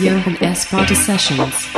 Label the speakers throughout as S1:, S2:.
S1: This is Johan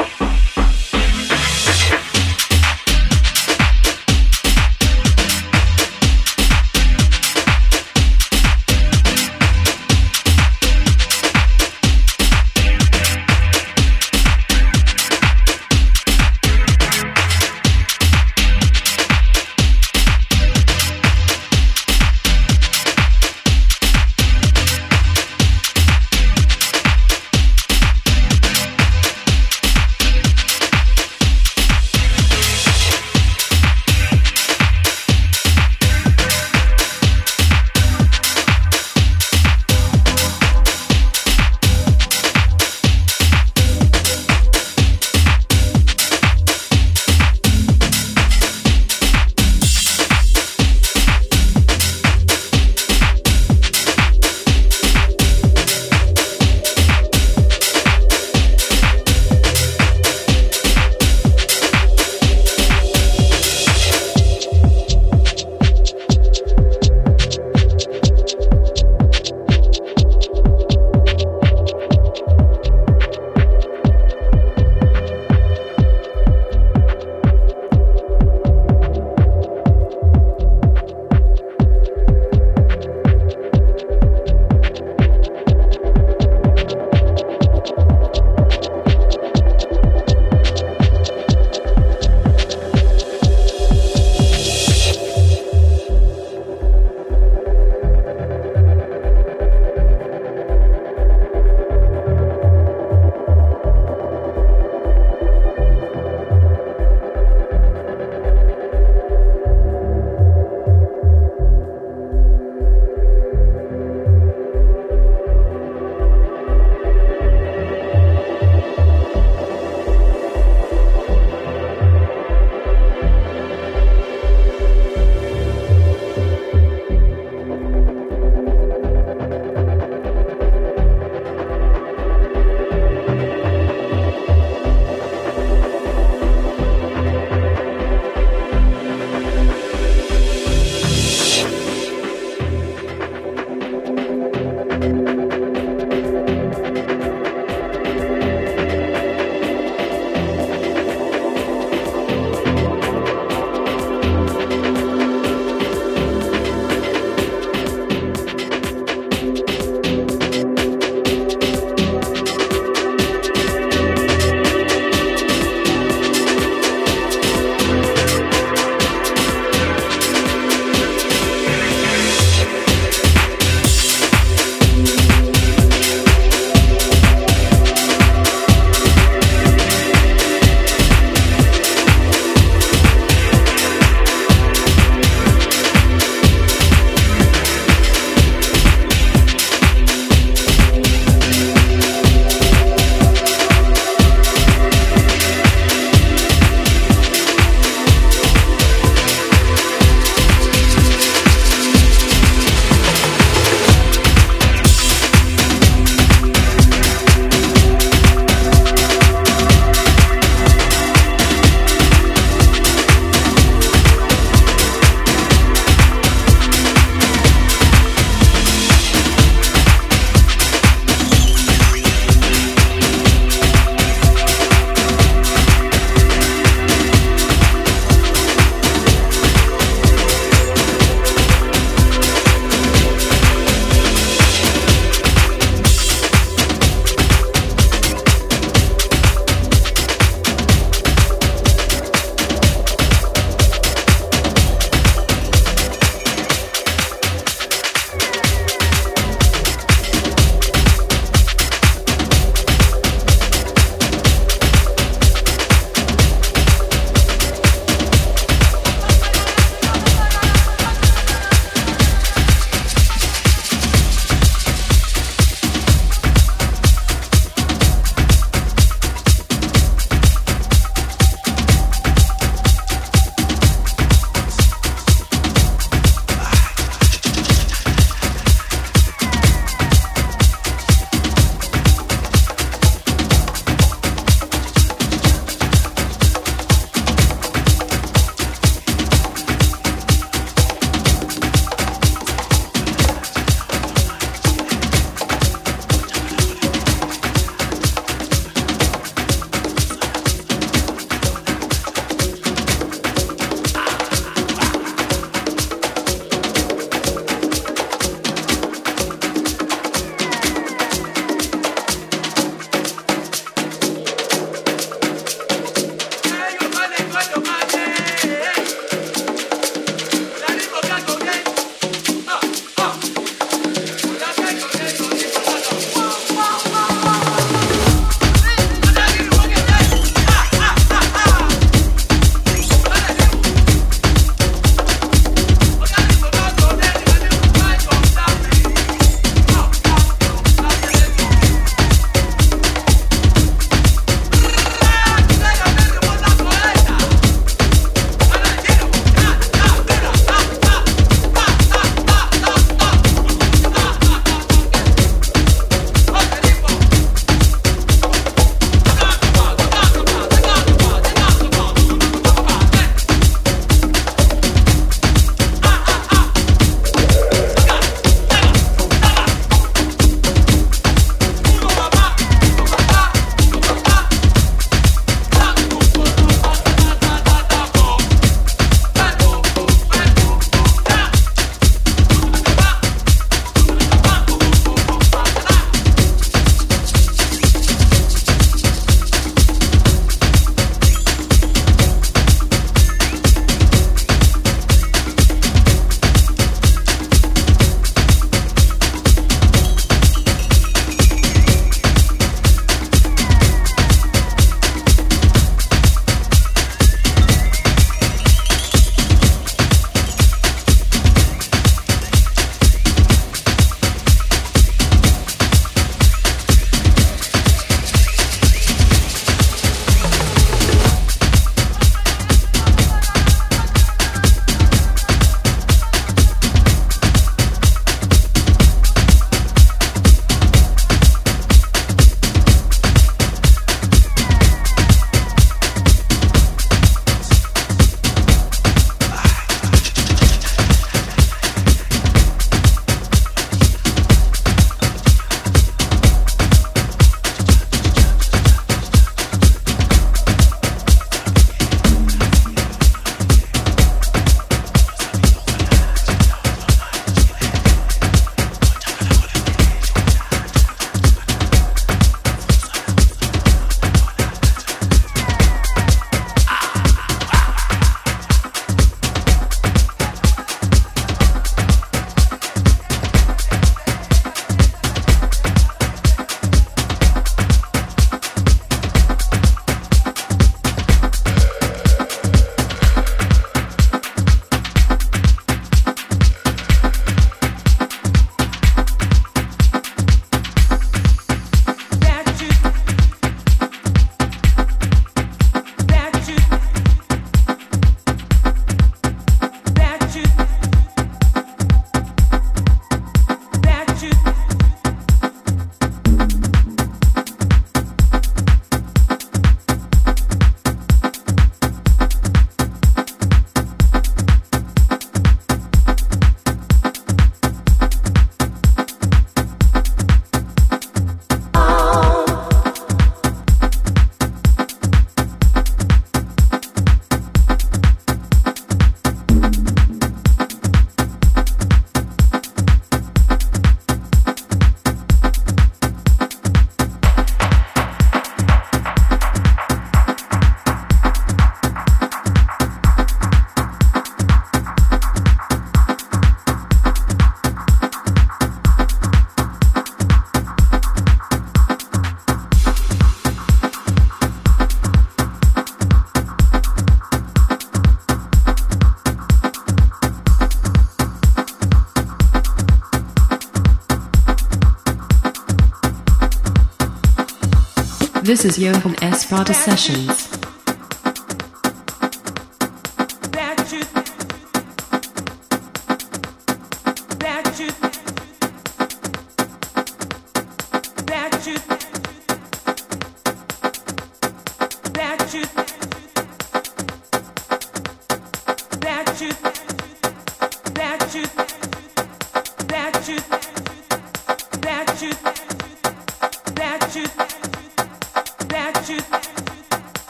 S1: This is Johan Espada Sessions.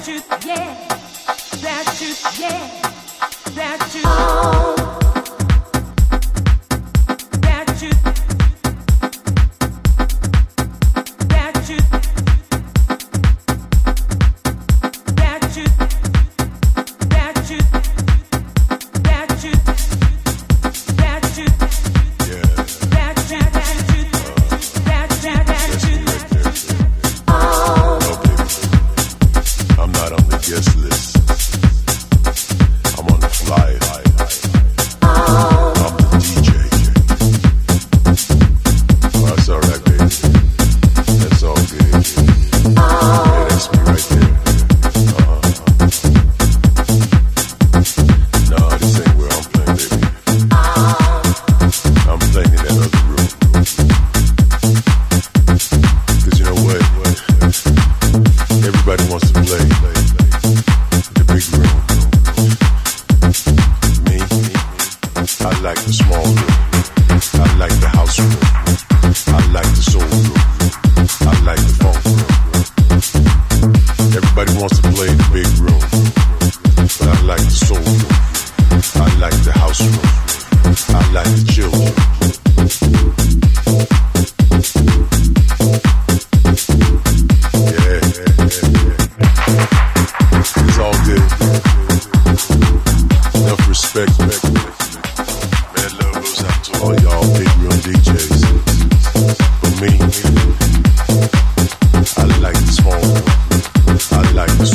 S2: that you, yeah, that you, yeah, that you. Oh.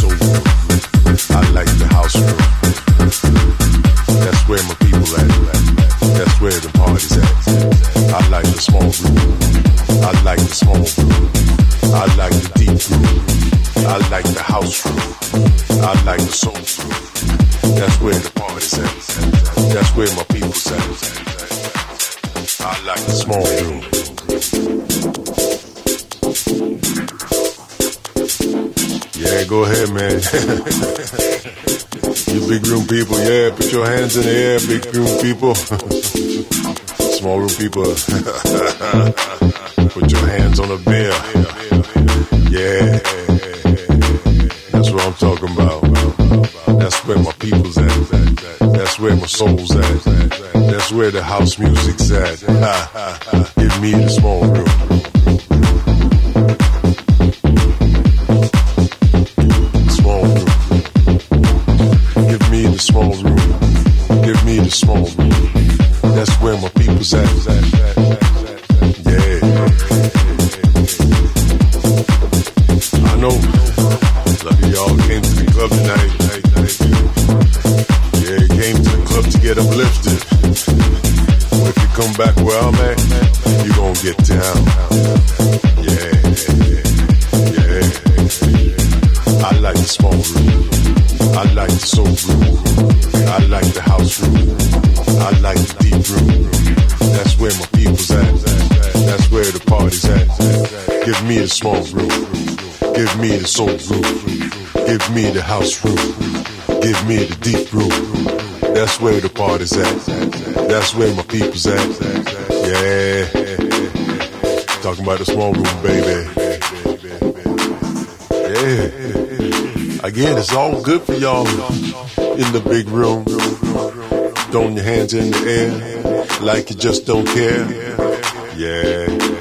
S2: so warm. you big room people, yeah, put your hands in the air, big room people. Small room people, put your hands on the beer. Yeah, that's what I'm talking about. That's where my people's at. That's where my soul's at. That's where the house music's at. Give me the small room. me the soul room. Give me the house room. Give me the deep room. That's where the party's at. That's where my people's at. Yeah. Talking about the small room, baby. Yeah. Again, it's all good for y'all in the big room. Throwing your hands in the air like you just don't care. Yeah.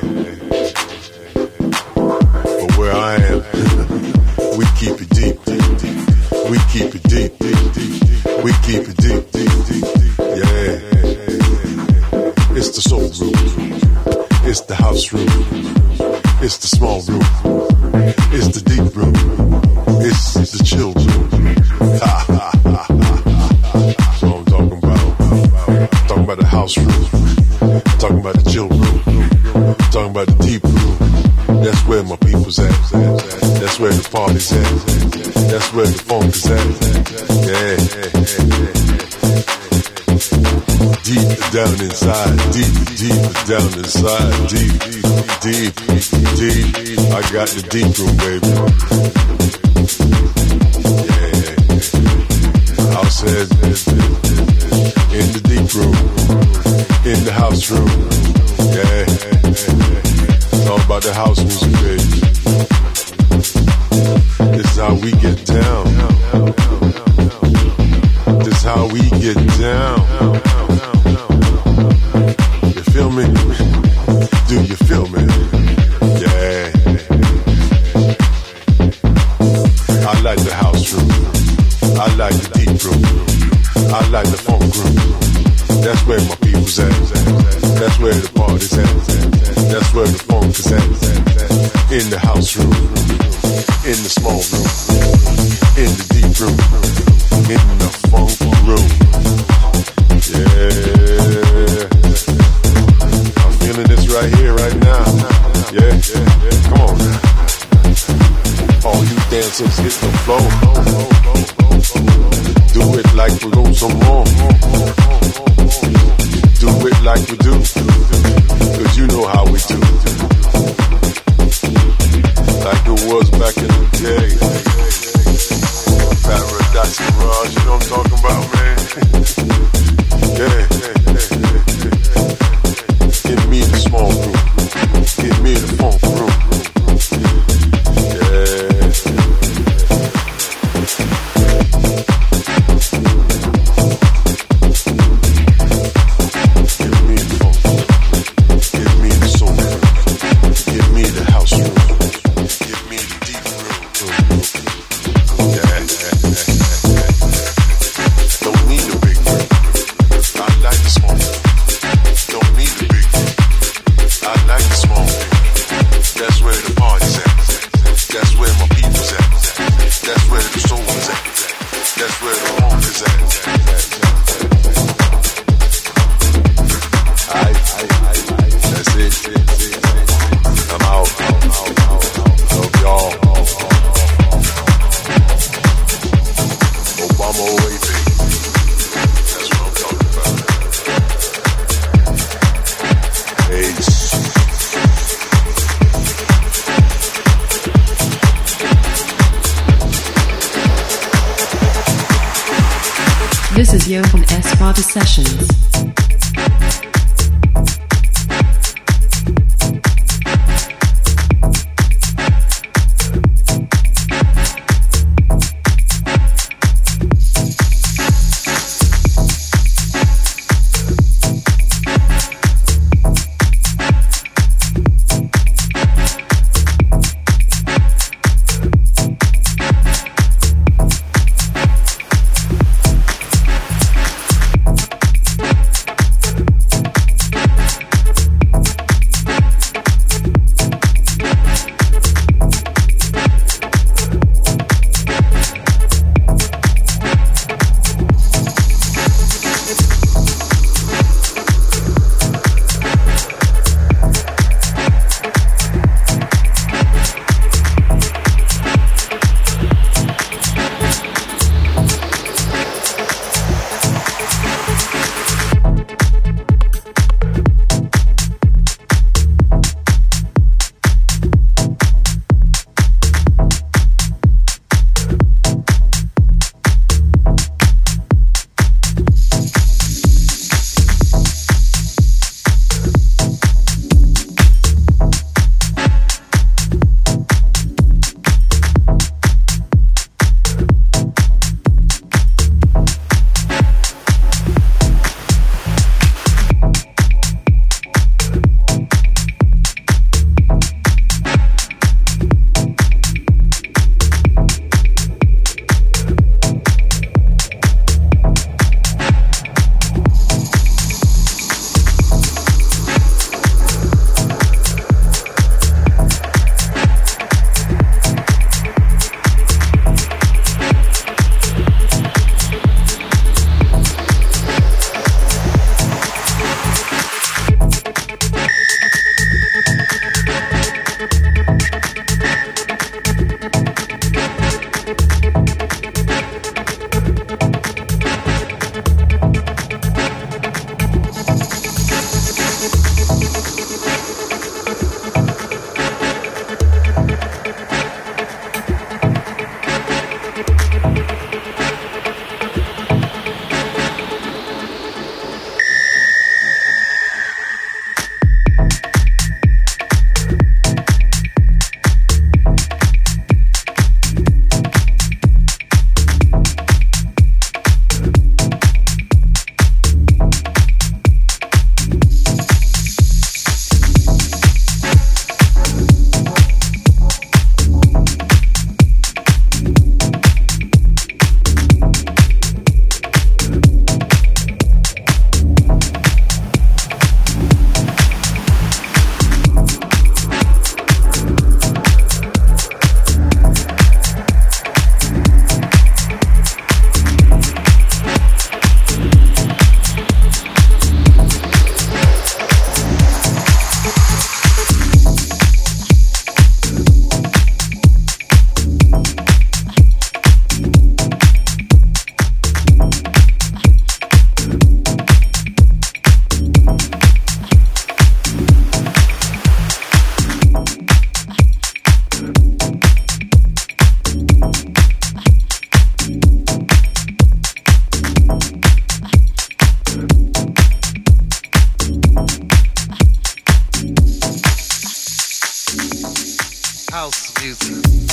S2: down inside, deep, deep, deep. I got the deep room, baby. in the deep room.
S1: Esparta Sessions.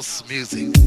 S3: House music.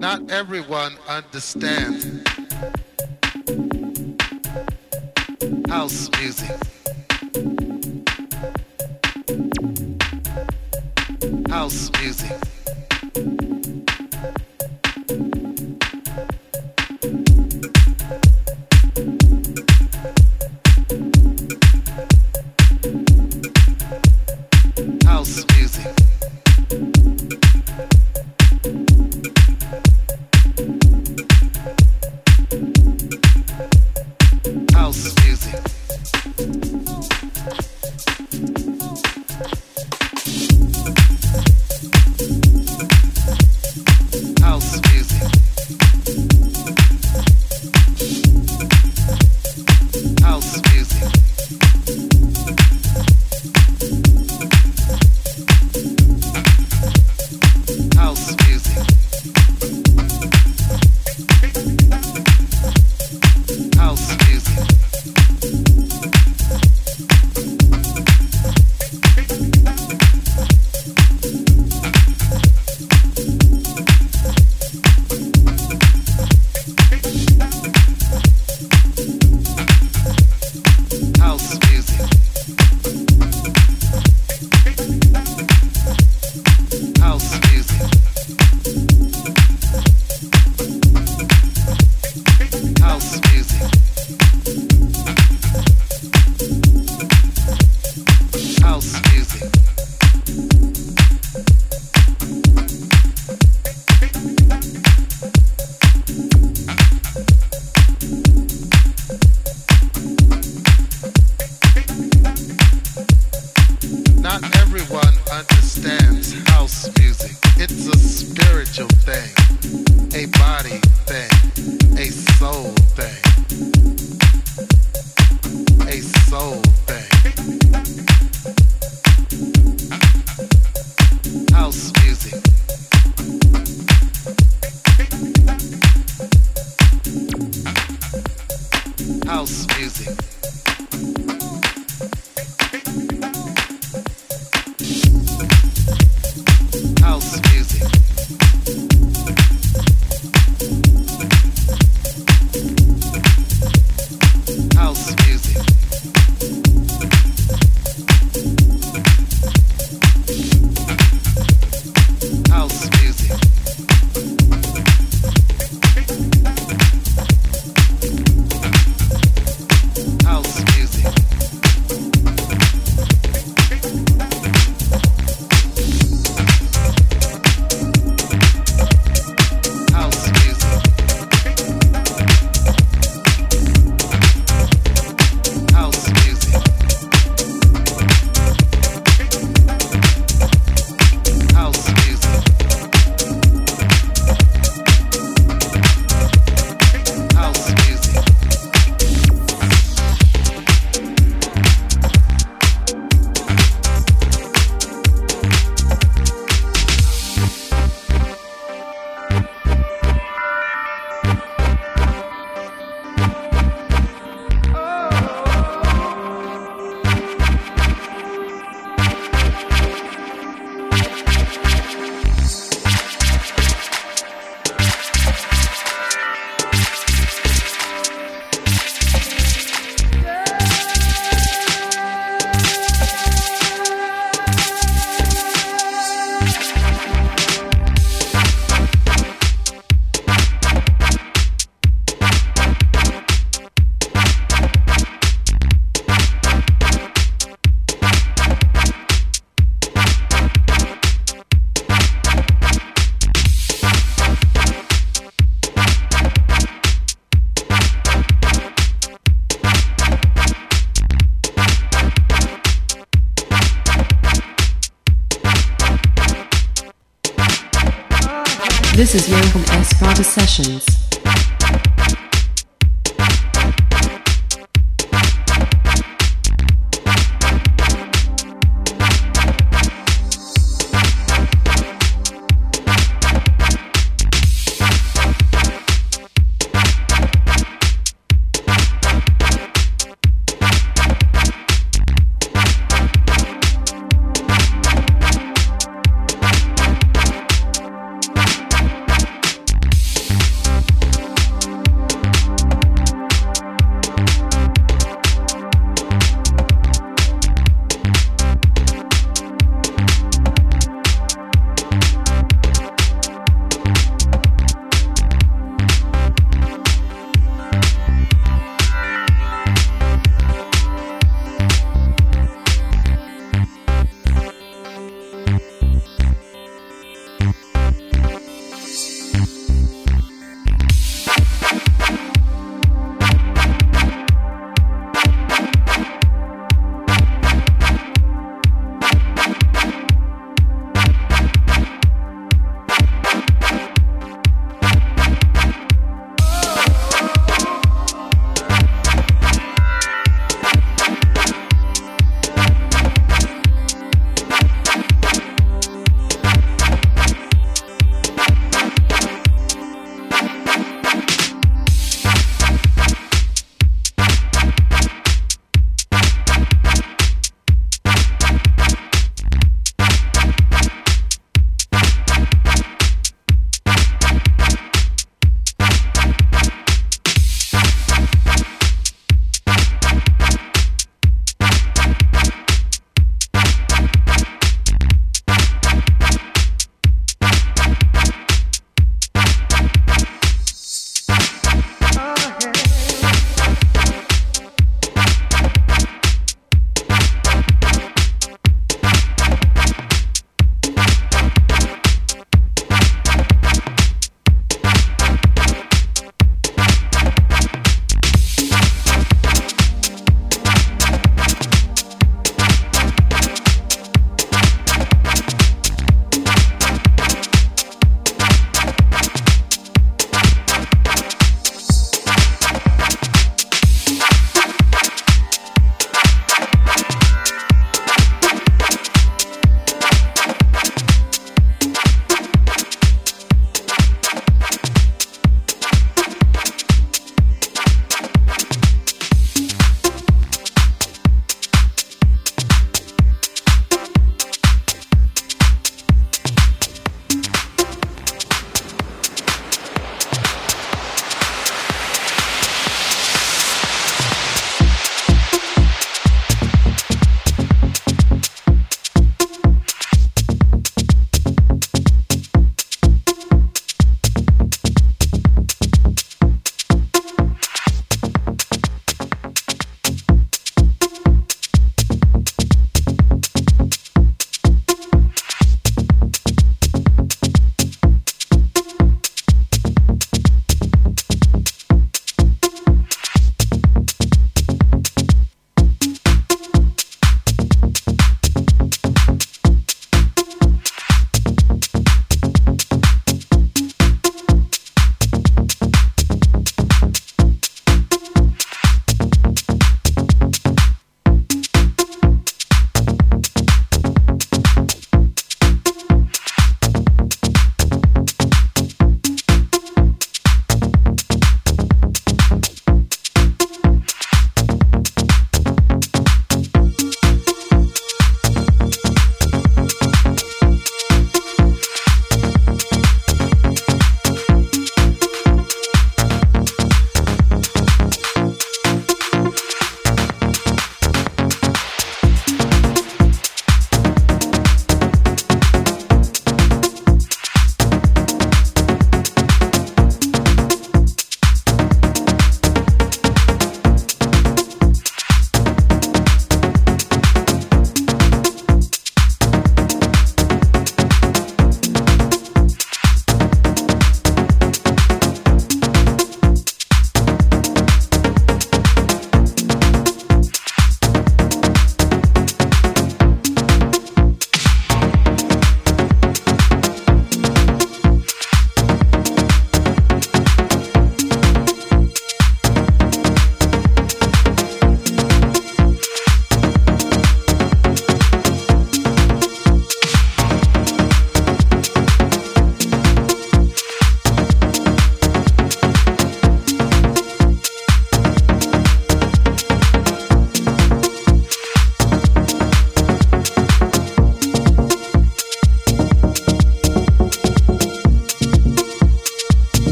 S3: Not everyone understands house music. House music.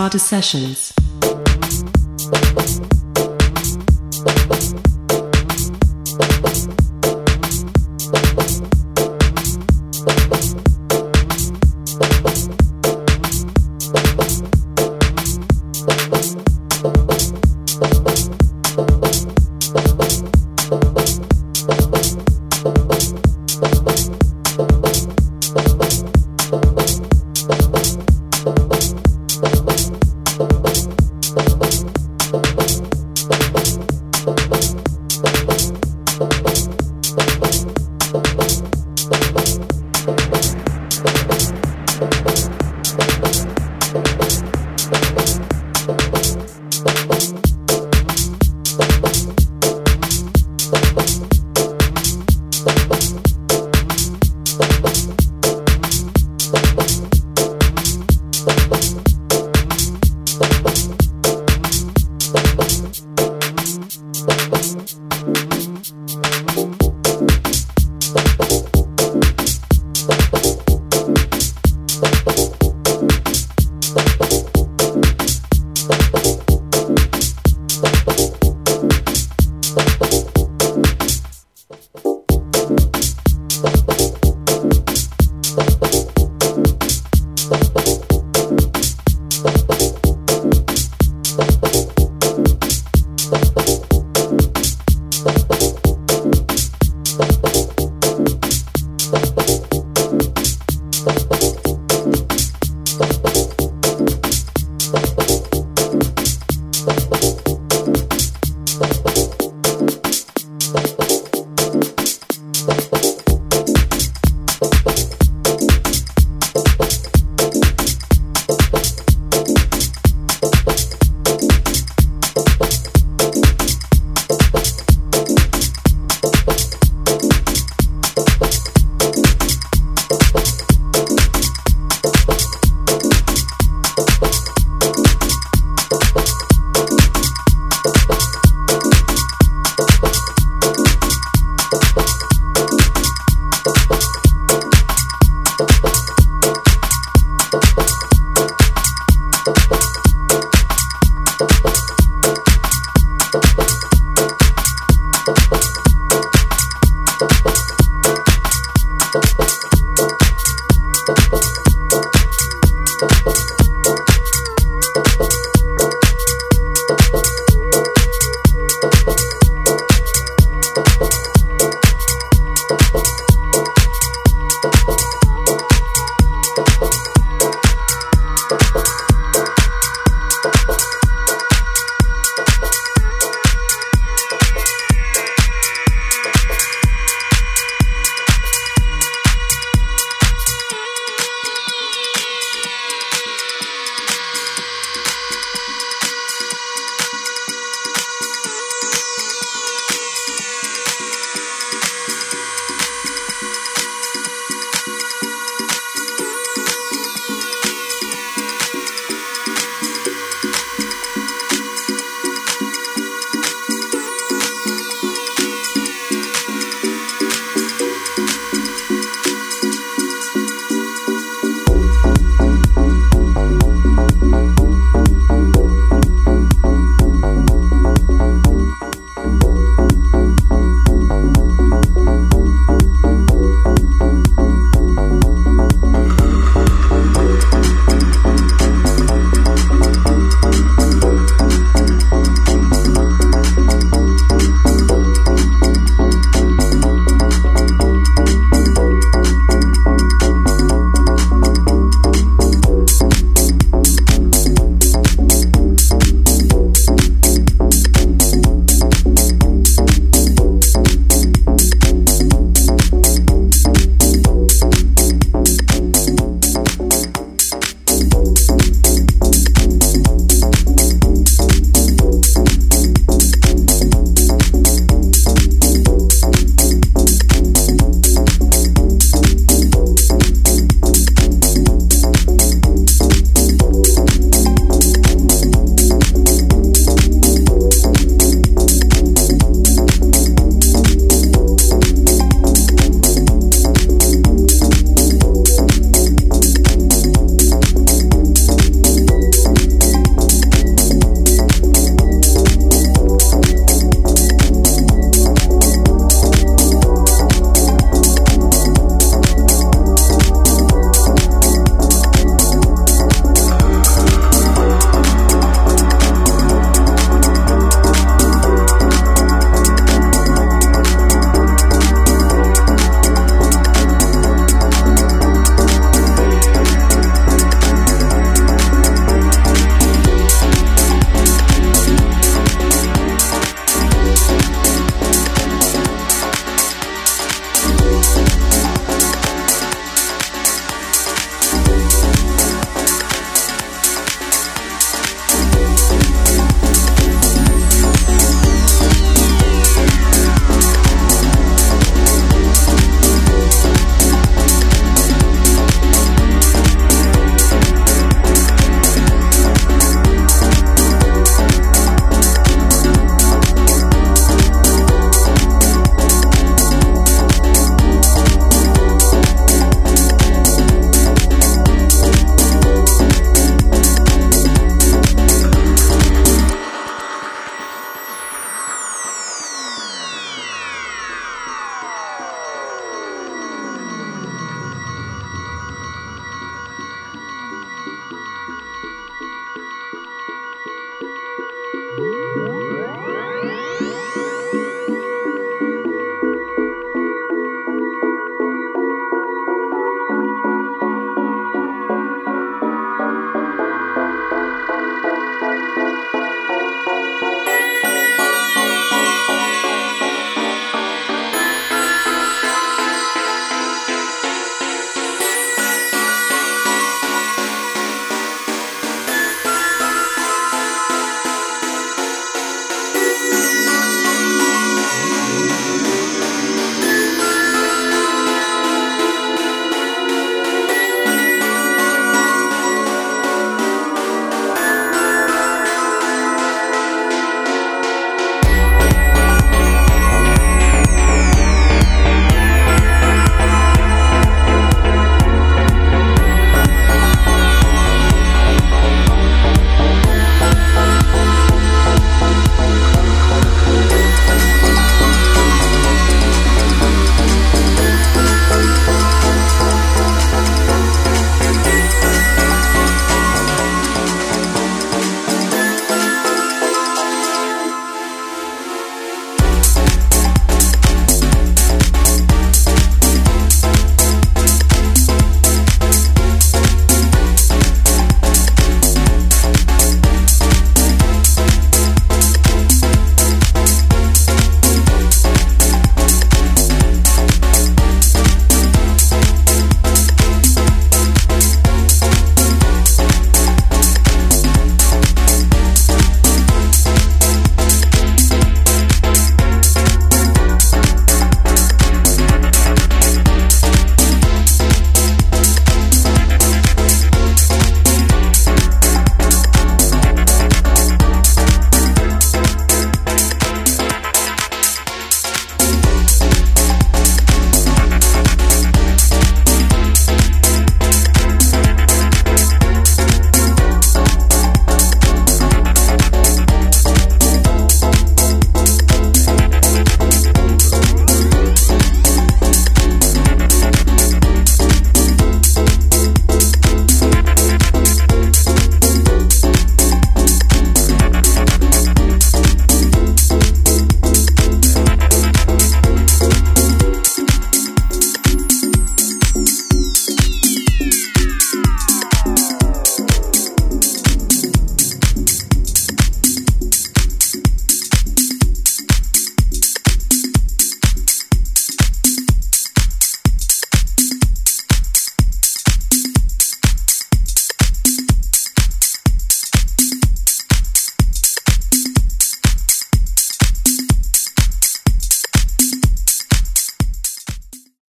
S1: S. Sessions.